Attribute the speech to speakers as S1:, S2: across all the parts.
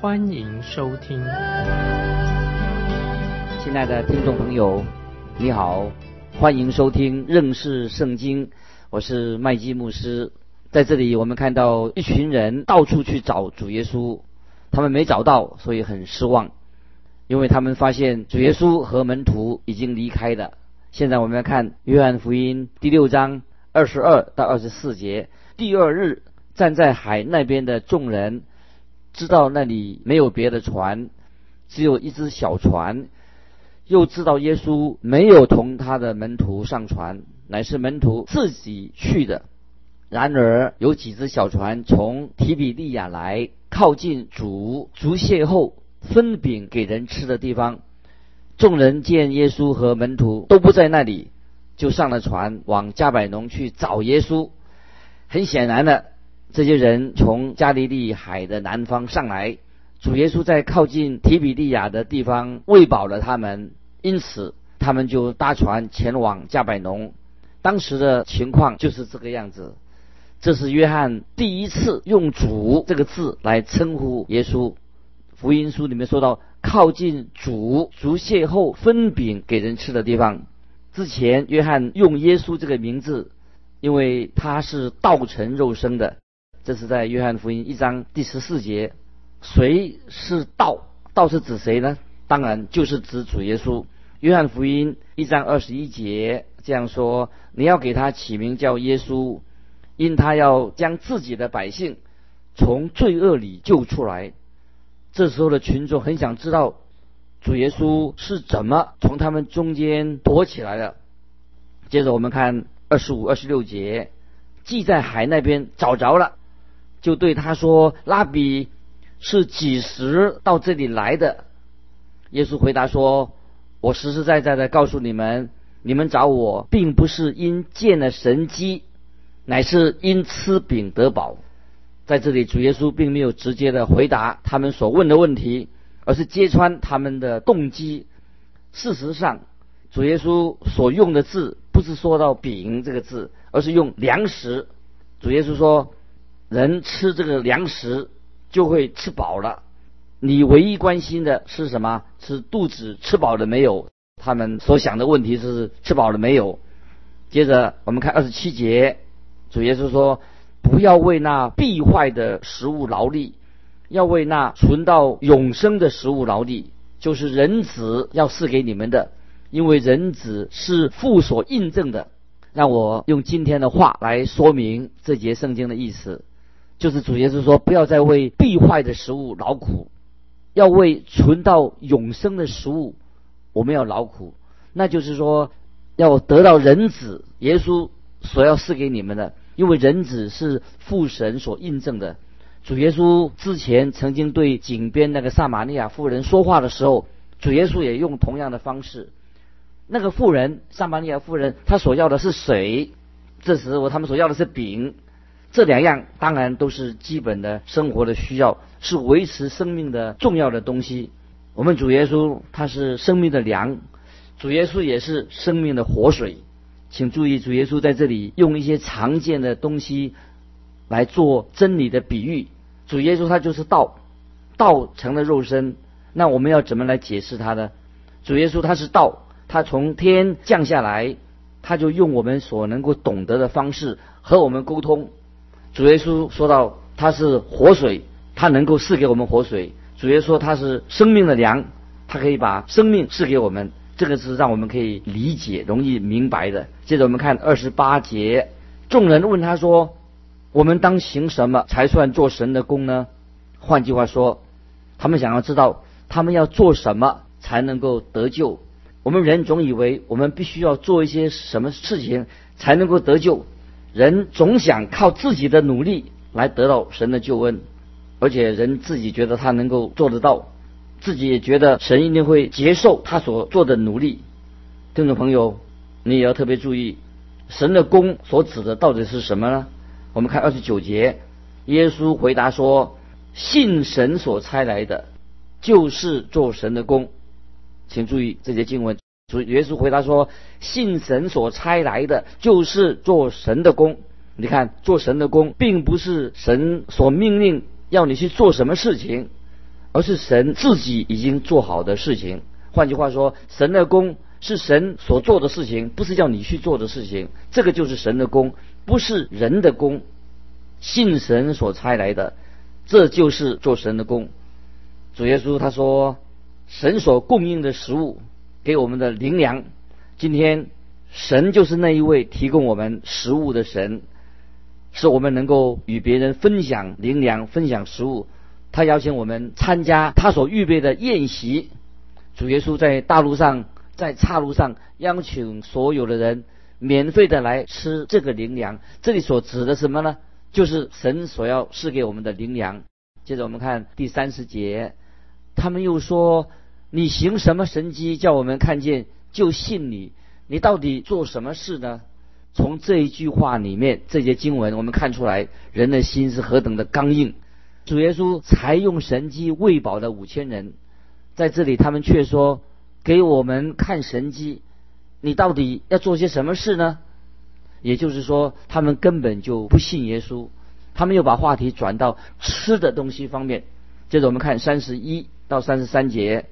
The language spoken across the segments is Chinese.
S1: 欢迎收听。
S2: 亲爱的听众朋友，你好，欢迎收听认识圣经，我是麦基牧师。在这里，我们看到一群人到处去找主耶稣，他们没找到，所以很失望，因为他们发现主耶稣和门徒已经离开了。现在我们要看约翰福音第六章二十二到二十四节。第二日，站在海那边的众人知道那里没有别的船，只有一只小船，又知道耶稣没有同他的门徒上船，乃是门徒自己去的。然而有几只小船从提比利亚来，靠近主足蟹后分饼给人吃的地方。众人见耶稣和门徒都不在那里，就上了船往加百农去找耶稣。很显然的，这些人从加利利海的南方上来，主耶稣在靠近提比利亚的地方喂饱了他们，因此他们就搭船前往加百农。当时的情况就是这个样子。这是约翰第一次用“主”这个字来称呼耶稣。福音书里面说到，靠近主足蟹后分饼给人吃的地方。之前约翰用耶稣这个名字，因为他是道成肉身的。这是在约翰福音一章第十四节。谁是道？道是指谁呢？当然就是指主耶稣。约翰福音一章二十一节这样说：“你要给他起名叫耶稣。”因他要将自己的百姓从罪恶里救出来，这时候的群众很想知道主耶稣是怎么从他们中间躲起来的。接着我们看二十五、二十六节，既在海那边找着了，就对他说：“拉比是几时到这里来的？”耶稣回答说：“我实实在在的告诉你们，你们找我，并不是因见了神机。”乃是因吃饼得饱，在这里主耶稣并没有直接的回答他们所问的问题，而是揭穿他们的动机。事实上，主耶稣所用的字不是说到饼这个字，而是用粮食。主耶稣说，人吃这个粮食就会吃饱了。你唯一关心的是什么？是肚子吃饱了没有？他们所想的问题是吃饱了没有？接着我们看二十七节。主耶稣说：“不要为那必坏的食物劳力，要为那存到永生的食物劳力，就是人子要赐给你们的，因为人子是父所印证的。”让我用今天的话来说明这节圣经的意思，就是主耶稣说：“不要再为必坏的食物劳苦，要为存到永生的食物，我们要劳苦。”那就是说，要得到人子耶稣所要赐给你们的。因为人子是父神所印证的，主耶稣之前曾经对井边那个撒玛利亚妇人说话的时候，主耶稣也用同样的方式。那个妇人撒玛利亚妇人，她所要的是水，这时候他们所要的是饼，这两样当然都是基本的生活的需要，是维持生命的重要的东西。我们主耶稣他是生命的粮，主耶稣也是生命的活水。请注意，主耶稣在这里用一些常见的东西来做真理的比喻。主耶稣他就是道，道成了肉身。那我们要怎么来解释他呢？主耶稣他是道，他从天降下来，他就用我们所能够懂得的方式和我们沟通。主耶稣说到他是活水，他能够赐给我们活水。主耶稣说他是生命的粮，他可以把生命赐给我们。这个是让我们可以理解、容易明白的。接着我们看二十八节，众人问他说：“我们当行什么才算做神的功呢？”换句话说，他们想要知道他们要做什么才能够得救。我们人总以为我们必须要做一些什么事情才能够得救，人总想靠自己的努力来得到神的救恩，而且人自己觉得他能够做得到。自己也觉得神一定会接受他所做的努力。听众朋友，你也要特别注意，神的功所指的到底是什么呢？我们看二十九节，耶稣回答说：“信神所差来的，就是做神的功。”请注意这些经文。主耶稣回答说：“信神所差来的，就是做神的功。你看，做神的功，并不是神所命令要你去做什么事情，而是神自己已经做好的事情。换句话说，神的功是神所做的事情，不是叫你去做的事情。这个就是神的功，不是人的功。信神所差来的，这就是做神的功。主耶稣他说，神所供应的食物。”给我们的灵粮，今天神就是那一位提供我们食物的神，使我们能够与别人分享灵粮、分享食物。他邀请我们参加他所预备的宴席。主耶稣在大路上，在岔路上邀请所有的人免费的来吃这个灵粮。这里所指的什么呢？就是神所要赐给我们的灵粮。接着我们看第三十节，他们又说。你行什么神迹，叫我们看见就信你？你到底做什么事呢？从这一句话里面，这些经文，我们看出来人的心是何等的刚硬。主耶稣才用神迹喂饱了五千人，在这里他们却说给我们看神迹，你到底要做些什么事呢？也就是说，他们根本就不信耶稣。他们又把话题转到吃的东西方面。接着我们看三十一到三十三节。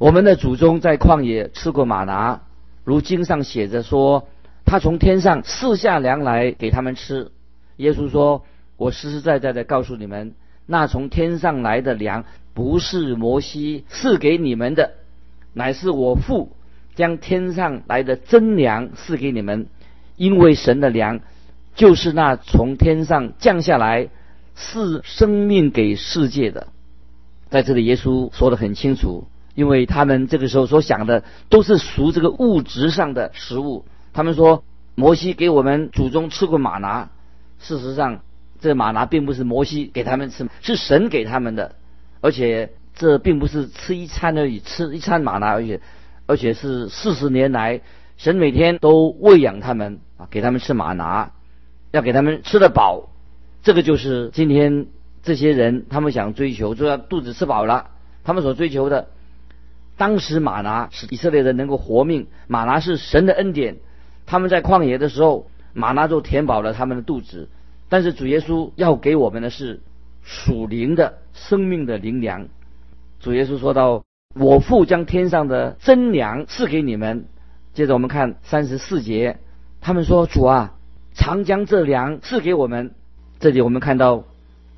S2: 我们的祖宗在旷野吃过马拿，如经上写着说，他从天上赐下粮来给他们吃。耶稣说：“我实实在在的告诉你们，那从天上来的粮，不是摩西赐给你们的，乃是我父将天上来的真粮赐给你们。因为神的粮，就是那从天上降下来赐生命给世界的。”在这里，耶稣说的很清楚。因为他们这个时候所想的都是属这个物质上的食物。他们说，摩西给我们祖宗吃过玛拿，事实上，这玛拿并不是摩西给他们吃，是神给他们的。而且这并不是吃一餐而已，吃一餐玛拿而已，而且是四十年来神每天都喂养他们啊，给他们吃玛拿，要给他们吃得饱。这个就是今天这些人他们想追求，就要肚子吃饱了，他们所追求的。当时马拿使以色列人能够活命，马拿是神的恩典。他们在旷野的时候，马拿就填饱了他们的肚子。但是主耶稣要给我们的是属灵的生命的灵粮。主耶稣说到：“我父将天上的真粮赐给你们。”接着我们看三十四节，他们说：“主啊，常将这粮赐给我们。”这里我们看到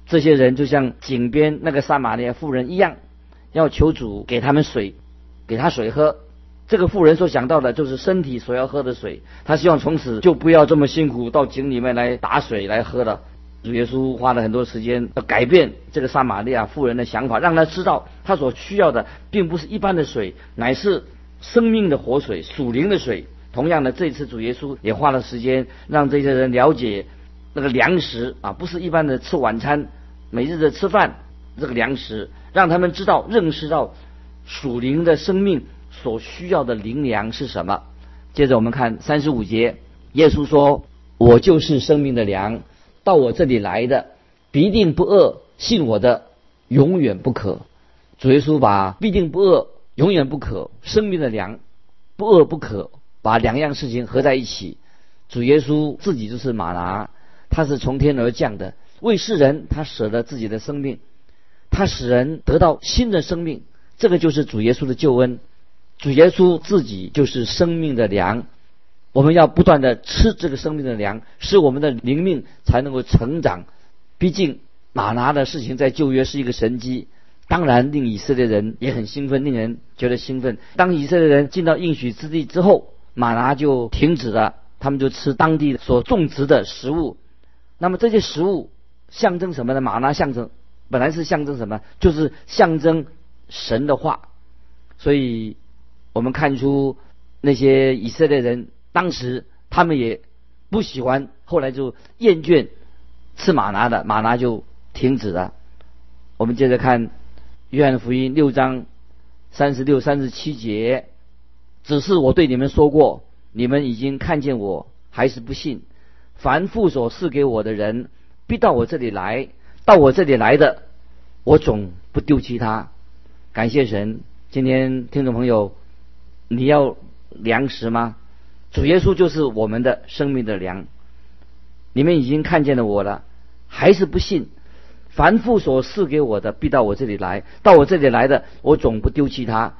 S2: 这些人就像井边那个撒玛利亚妇人一样，要求主给他们水。给他水喝，这个妇人所想到的就是身体所要喝的水。他希望从此就不要这么辛苦到井里面来打水来喝了。主耶稣花了很多时间要改变这个撒玛利亚妇人的想法，让他知道他所需要的并不是一般的水，乃是生命的活水、属灵的水。同样的，这次主耶稣也花了时间让这些人了解那个粮食啊，不是一般的吃晚餐、每日的吃饭这个粮食，让他们知道、认识到。属灵的生命所需要的灵粮是什么？接着我们看三十五节，耶稣说：“我就是生命的粮，到我这里来的必定不饿，信我的永远不渴。”主耶稣把必定不饿、永远不渴、生命的粮、不饿不渴，把两样事情合在一起。主耶稣自己就是马拿，他是从天而降的，为世人他舍了自己的生命，他使人得到新的生命。这个就是主耶稣的救恩，主耶稣自己就是生命的粮，我们要不断的吃这个生命的粮，使我们的灵命才能够成长。毕竟马拿的事情在旧约是一个神机，当然令以色列人也很兴奋，令人觉得兴奋。当以色列人进到应许之地之后，马拿就停止了，他们就吃当地所种植的食物。那么这些食物象征什么呢？马拿象征本来是象征什么？就是象征。神的话，所以我们看出那些以色列人当时他们也不喜欢，后来就厌倦吃马拿的，马拿就停止了。我们接着看约翰福音六章三十六、三十七节，只是我对你们说过，你们已经看见我，还是不信。凡父所赐给我的人，必到我这里来；到我这里来的，我总不丢弃他。感谢神！今天听众朋友，你要粮食吗？主耶稣就是我们的生命的粮。你们已经看见了我了，还是不信？凡父所赐给我的，必到我这里来；到我这里来的，我总不丢弃他。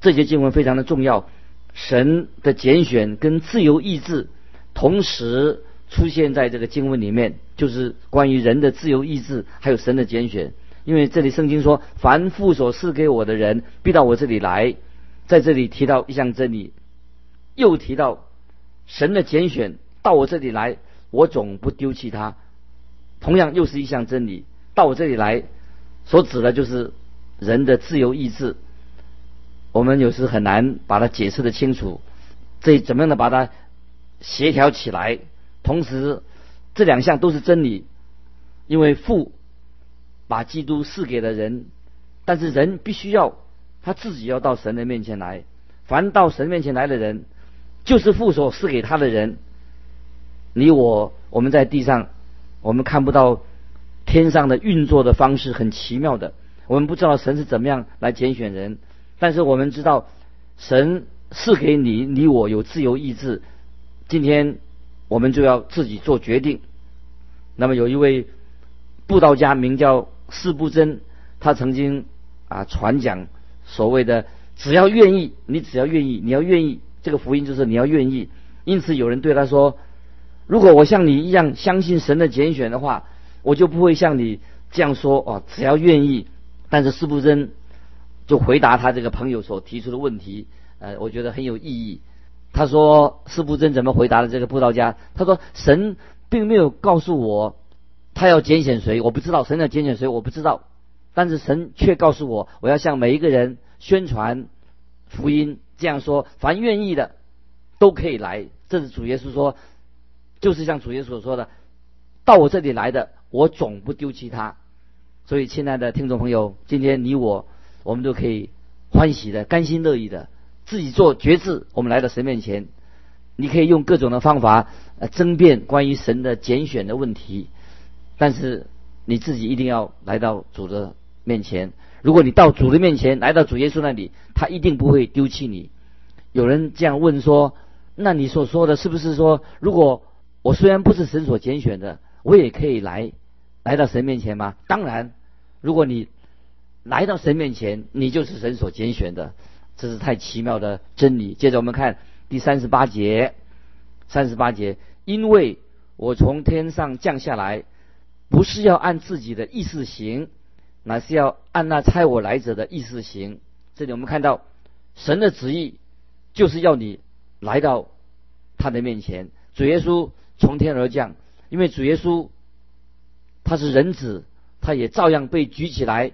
S2: 这些经文非常的重要。神的拣选跟自由意志同时出现在这个经文里面，就是关于人的自由意志，还有神的拣选。因为这里圣经说：“凡父所赐给我的人，必到我这里来。”在这里提到一项真理，又提到神的拣选到我这里来，我总不丢弃他。同样又是一项真理。到我这里来，所指的就是人的自由意志。我们有时很难把它解释的清楚，这怎么样的把它协调起来？同时，这两项都是真理，因为父把基督赐给了人，但是人必须要他自己要到神的面前来。凡到神面前来的人，就是父所赐给他的人。你我我们在地上，我们看不到。天上的运作的方式很奇妙的，我们不知道神是怎么样来拣选人，但是我们知道神赐给你你我有自由意志。今天我们就要自己做决定。那么有一位布道家名叫四不真，他曾经啊传讲所谓的只要愿意，你只要愿意，你要愿意，这个福音就是你要愿意。因此有人对他说：“如果我像你一样相信神的拣选的话。”我就不会像你这样说哦，只要愿意。但是四不真就回答他这个朋友所提出的问题，呃，我觉得很有意义。他说四不真怎么回答的这个布道家？他说神并没有告诉我他要拣选谁，我不知道神要拣选谁，我不知道。但是神却告诉我，我要向每一个人宣传福音，这样说，凡愿意的都可以来。这是主耶稣说，就是像主耶稣说的，到我这里来的。我总不丢弃他，所以亲爱的听众朋友，今天你我我们都可以欢喜的、甘心乐意的自己做决志。我们来到神面前，你可以用各种的方法呃争辩关于神的拣选的问题，但是你自己一定要来到主的面前。如果你到主的面前，来到主耶稣那里，他一定不会丢弃你。有人这样问说：“那你所说的是不是说，如果我虽然不是神所拣选的，我也可以来？”来到神面前吗？当然，如果你来到神面前，你就是神所拣选的，这是太奇妙的真理。接着我们看第三十八节，三十八节，因为我从天上降下来，不是要按自己的意思行，乃是要按那差我来者的意思行。这里我们看到神的旨意就是要你来到他的面前。主耶稣从天而降，因为主耶稣。他是人子，他也照样被举起来。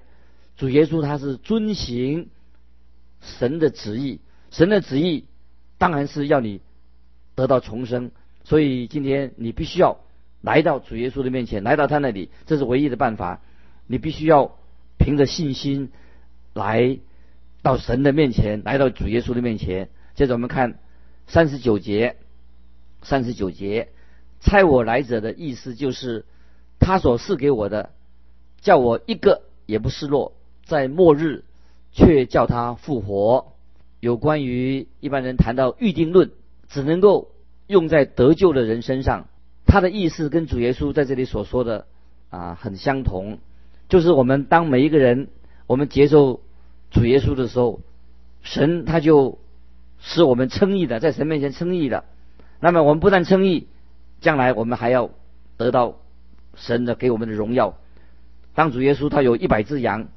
S2: 主耶稣他是遵行神的旨意，神的旨意当然是要你得到重生。所以今天你必须要来到主耶稣的面前，来到他那里，这是唯一的办法。你必须要凭着信心来到神的面前，来到主耶稣的面前。接着我们看三十九节，三十九节，猜我来者的意思就是。他所赐给我的，叫我一个也不失落，在末日却叫他复活。有关于一般人谈到预定论，只能够用在得救的人身上。他的意思跟主耶稣在这里所说的啊很相同，就是我们当每一个人我们接受主耶稣的时候，神他就使我们称义的，在神面前称义的。那么我们不但称义，将来我们还要得到。神的给我们的荣耀，当主耶稣他有一百只羊，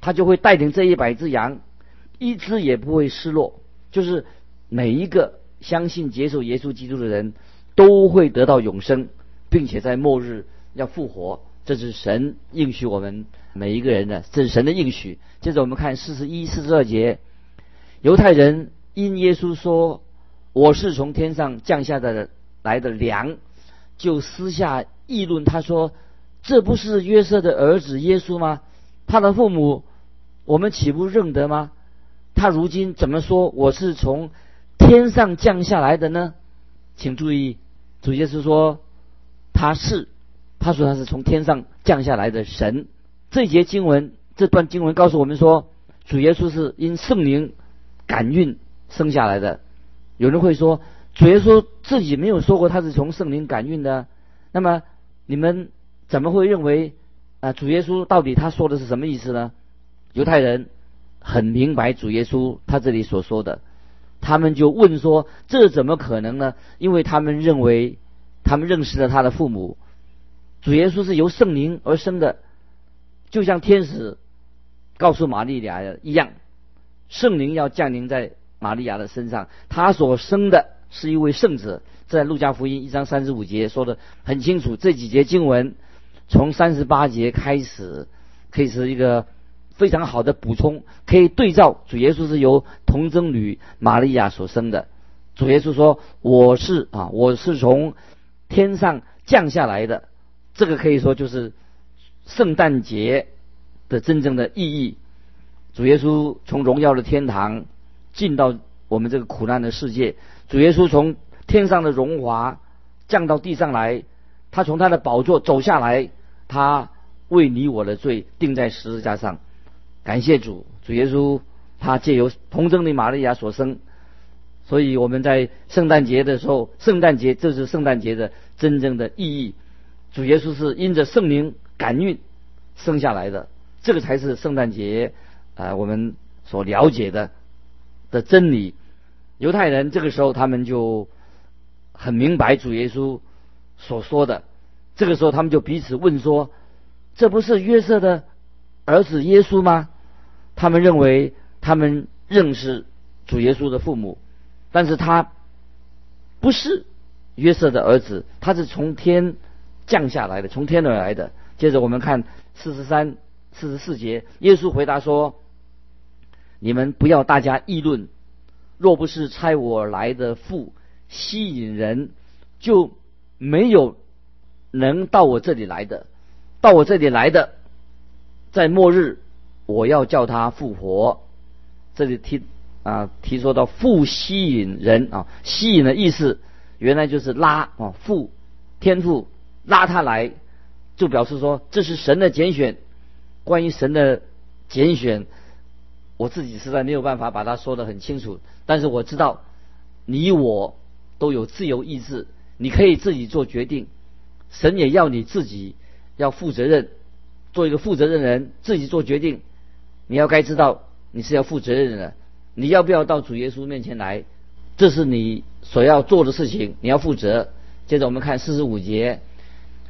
S2: 他就会带领这一百只羊，一只也不会失落。就是每一个相信接受耶稣基督的人，都会得到永生，并且在末日要复活。这是神应许我们每一个人的，这是神的应许。接着我们看四十一、四十二节，犹太人因耶稣说我是从天上降下的来的粮，就私下。议论他说：“这不是约瑟的儿子耶稣吗？他的父母，我们岂不认得吗？他如今怎么说我是从天上降下来的呢？请注意，主耶稣说他是，他说他是从天上降下来的神。这节经文，这段经文告诉我们说，主耶稣是因圣灵感孕生下来的。有人会说，主耶稣自己没有说过他是从圣灵感孕的，那么你们怎么会认为啊？主耶稣到底他说的是什么意思呢？犹太人很明白主耶稣他这里所说的，他们就问说：这怎么可能呢？因为他们认为，他们认识了他的父母，主耶稣是由圣灵而生的。就像天使告诉玛利亚一样，圣灵要降临在玛利亚的身上，他所生的是一位圣子。在路加福音一章三十五节说的很清楚，这几节经文从三十八节开始，可以是一个非常好的补充，可以对照主耶稣是由童贞女玛利亚所生的。主耶稣说：“我是啊，我是从天上降下来的。”这个可以说就是。圣诞节的真正的意义，主耶稣从荣耀的天堂进到我们这个苦难的世界，主耶稣从天上的荣华降到地上来，他从他的宝座走下来，他为你我的罪钉在十字架上。感谢主，主耶稣他借由童贞的玛利亚所生，所以我们在圣诞节的时候，圣诞节这是圣诞节的真正的意义。主耶稣是因着圣灵。感孕生下来的，这个才是圣诞节啊，我们所了解的的真理。犹太人这个时候他们就很明白主耶稣所说的，这个时候他们就彼此问说：“这不是约瑟的儿子耶稣吗？”他们认为他们认识主耶稣的父母，但是他不是约瑟的儿子，他是从天降下来的，从天而来的。接着我们看四十三、四十四节，耶稣回答说：“你们不要大家议论，若不是差我来的父吸引人，就没有能到我这里来的。到我这里来的，在末日我要叫他复活。”这里提啊提说到复吸引人啊，吸引的意思原来就是拉啊，复天赋拉他来。就表示说这是神的拣选。关于神的拣选，我自己实在没有办法把它说得很清楚。但是我知道，你我都有自由意志，你可以自己做决定。神也要你自己要负责任，做一个负责任的人，自己做决定。你要该知道你是要负责任的。你要不要到主耶稣面前来？这是你所要做的事情，你要负责。接着我们看四十五节。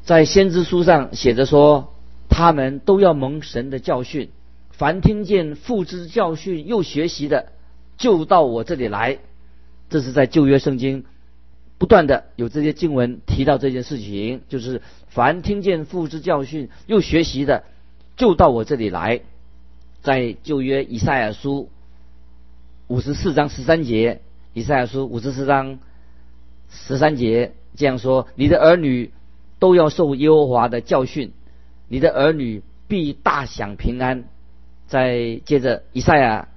S2: 在先知书上写着说，他们都要蒙神的教训。凡听见父之教训又学习的，就到我这里来。这是在旧约圣经不断的有这些经文提到这件事情，就是凡听见父之教训又学习的，就到我这里来。在旧约以赛亚书五十四章十三节，以赛亚书五十四章十三节这样说：你的儿女。都要受耶和华的教训，你的儿女必大享平安。再接着，以赛亚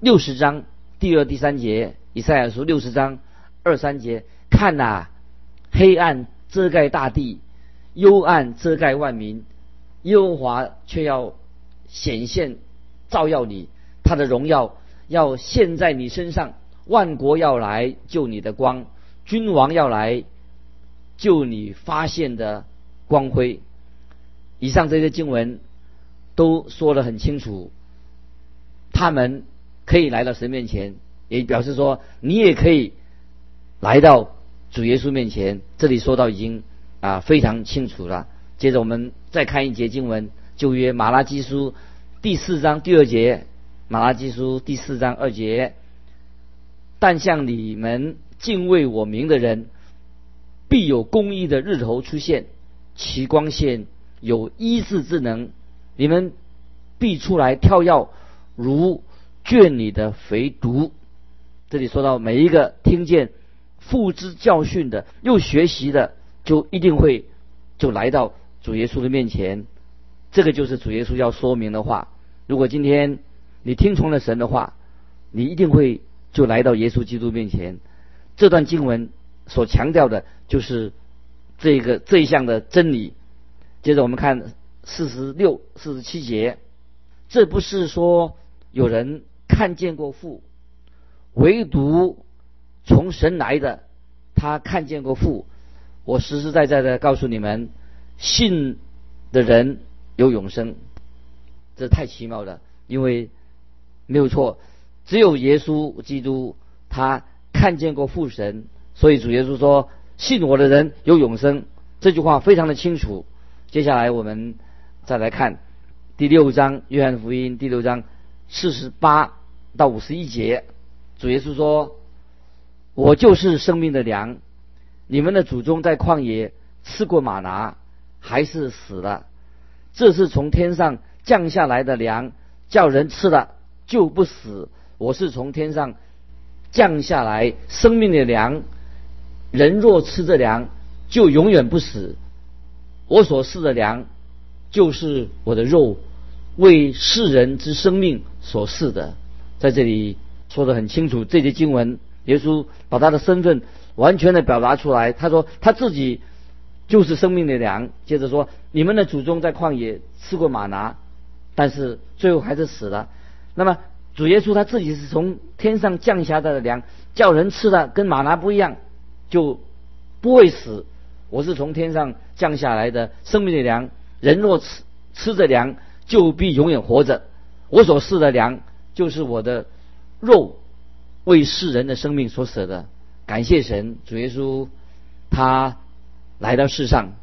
S2: 六十章第二、第三节，以赛亚书六十章二三节，看呐，黑暗遮盖大地，幽暗遮盖万民，耶和华却要显现照耀你，他的荣耀要现，在你身上，万国要来救你的光，君王要来。救你发现的光辉，以上这些经文都说得很清楚，他们可以来到神面前，也表示说你也可以来到主耶稣面前。这里说到已经啊非常清楚了。接着我们再看一节经文，旧约马拉基书第四章第二节，马拉基书第四章二节，但向你们敬畏我名的人。必有公义的日头出现，其光线有医治之能。你们必出来跳跃，如圈里的肥犊。这里说到每一个听见父之教训的，又学习的，就一定会就来到主耶稣的面前。这个就是主耶稣要说明的话。如果今天你听从了神的话，你一定会就来到耶稣基督面前。这段经文所强调的就是这个这一项的真理。接着我们看四十六、四十七节，这不是说有人看见过父，唯独从神来的，他看见过父。我实实在在的告诉你们，信的人有永生，这太奇妙了。因为没有错，只有耶稣基督他看见过父神，所以主耶稣说：“信我的人有永生。”这句话非常的清楚。接下来我们再来看第六章《约翰福音》第六章四十八到五十一节，主耶稣说：“我就是生命的粮。”你们的祖宗在旷野吃过马拿，还是死了？这是从天上降下来的粮，叫人吃了就不死。我是从天上降下来生命的粮，人若吃这粮，就永远不死。我所赐的粮，就是我的肉，为世人之生命所赐的。在这里说的很清楚，这节经文，耶稣把他的身份。完全的表达出来，他说他自己就是生命的粮。接着说，你们的祖宗在旷野吃过马拿，但是最后还是死了。那么主耶稣他自己是从天上降下来的粮，叫人吃的跟马拿不一样，就不会死。我是从天上降下来的生命的粮，人若吃吃着粮，就必永远活着。我所赐的粮，就是我的肉，为世人的生命所舍的。感谢神，主耶稣，他来到世上，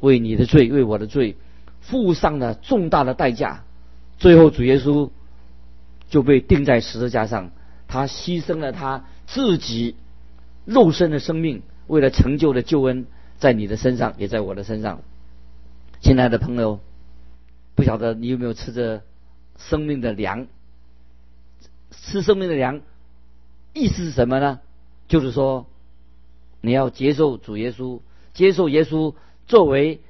S2: 为你的罪，为我的罪，付上了重大的代价。最后，主耶稣就被钉在十字架上，他牺牲了他自己肉身的生命，为了成就的救恩，在你的身上，也在我的身上。亲爱的朋友，不晓得你有没有吃着生命的粮？吃生命的粮，意思是什么呢？就是说，你要接受主耶稣，接受耶稣作为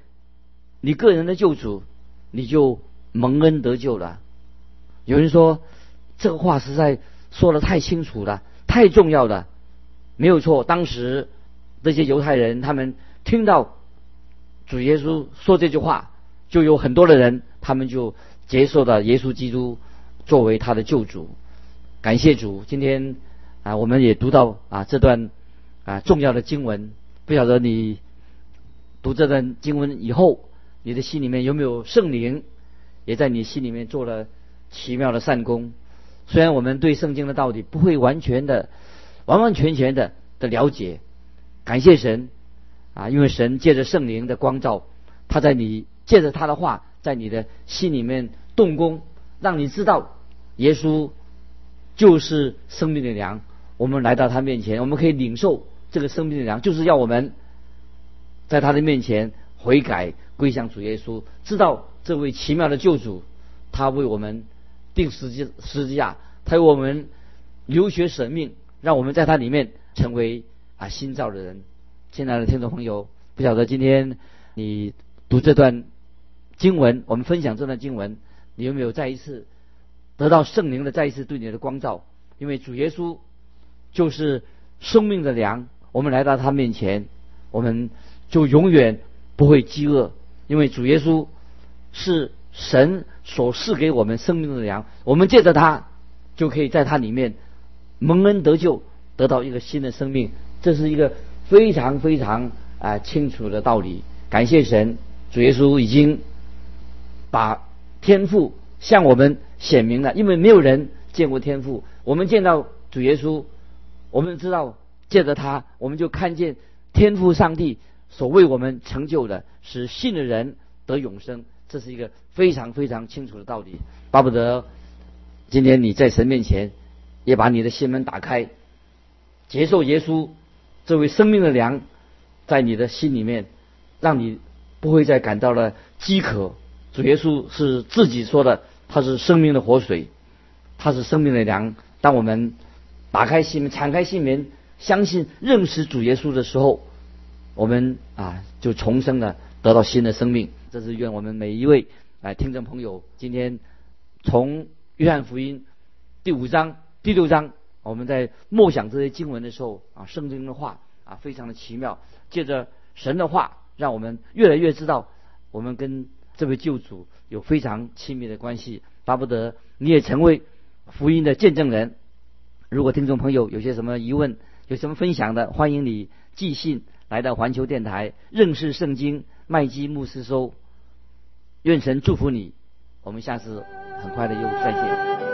S2: 你个人的救主，你就蒙恩得救了。有人说这个话实在说的太清楚了，太重要了，没有错。当时那些犹太人他们听到主耶稣说这句话，就有很多的人他们就接受了耶稣基督作为他的救主。感谢主，今天。啊，我们也读到啊这段啊重要的经文，不晓得你读这段经文以后，你的心里面有没有圣灵，也在你心里面做了奇妙的善功。虽然我们对圣经的道理不会完全的、完完全全的的了解，感谢神啊，因为神借着圣灵的光照，他在你借着他的话，在你的心里面动工，让你知道耶稣就是生命的粮。我们来到他面前，我们可以领受这个生命的粮，就是要我们在他的面前悔改归向主耶稣，知道这位奇妙的救主，他为我们定十字十字架，他为我们流血舍命，让我们在他里面成为啊新造的人。亲爱的听众朋友，不晓得今天你读这段经文，我们分享这段经文，你有没有再一次得到圣灵的再一次对你的光照？因为主耶稣。就是生命的粮，我们来到他面前，我们就永远不会饥饿，因为主耶稣是神所赐给我们生命的粮，我们借着他就可以在他里面蒙恩得救，得到一个新的生命，这是一个非常非常啊清楚的道理。感谢神，主耶稣已经把天赋向我们显明了，因为没有人见过天赋，我们见到主耶稣。我们知道，借着他，我们就看见天赋上帝所为我们成就的，使信的人得永生。这是一个非常非常清楚的道理。巴不得今天你在神面前，也把你的心门打开，接受耶稣这位生命的粮，在你的心里面，让你不会再感到了饥渴。主耶稣是自己说的，他是生命的活水，他是生命的粮。当我们打开心门，敞开心门，相信认识主耶稣的时候，我们啊就重生了，得到新的生命。这是愿我们每一位来听众朋友今天从约翰福音第五章第六章，我们在默想这些经文的时候啊，圣经的话啊，非常的奇妙。借着神的话，让我们越来越知道，我们跟这位救主有非常亲密的关系。巴不得你也成为福音的见证人。如果听众朋友有些什么疑问，有什么分享的，欢迎你寄信来到环球电台认识圣经麦基牧师收。愿神祝福你，我们下次很快的又再见。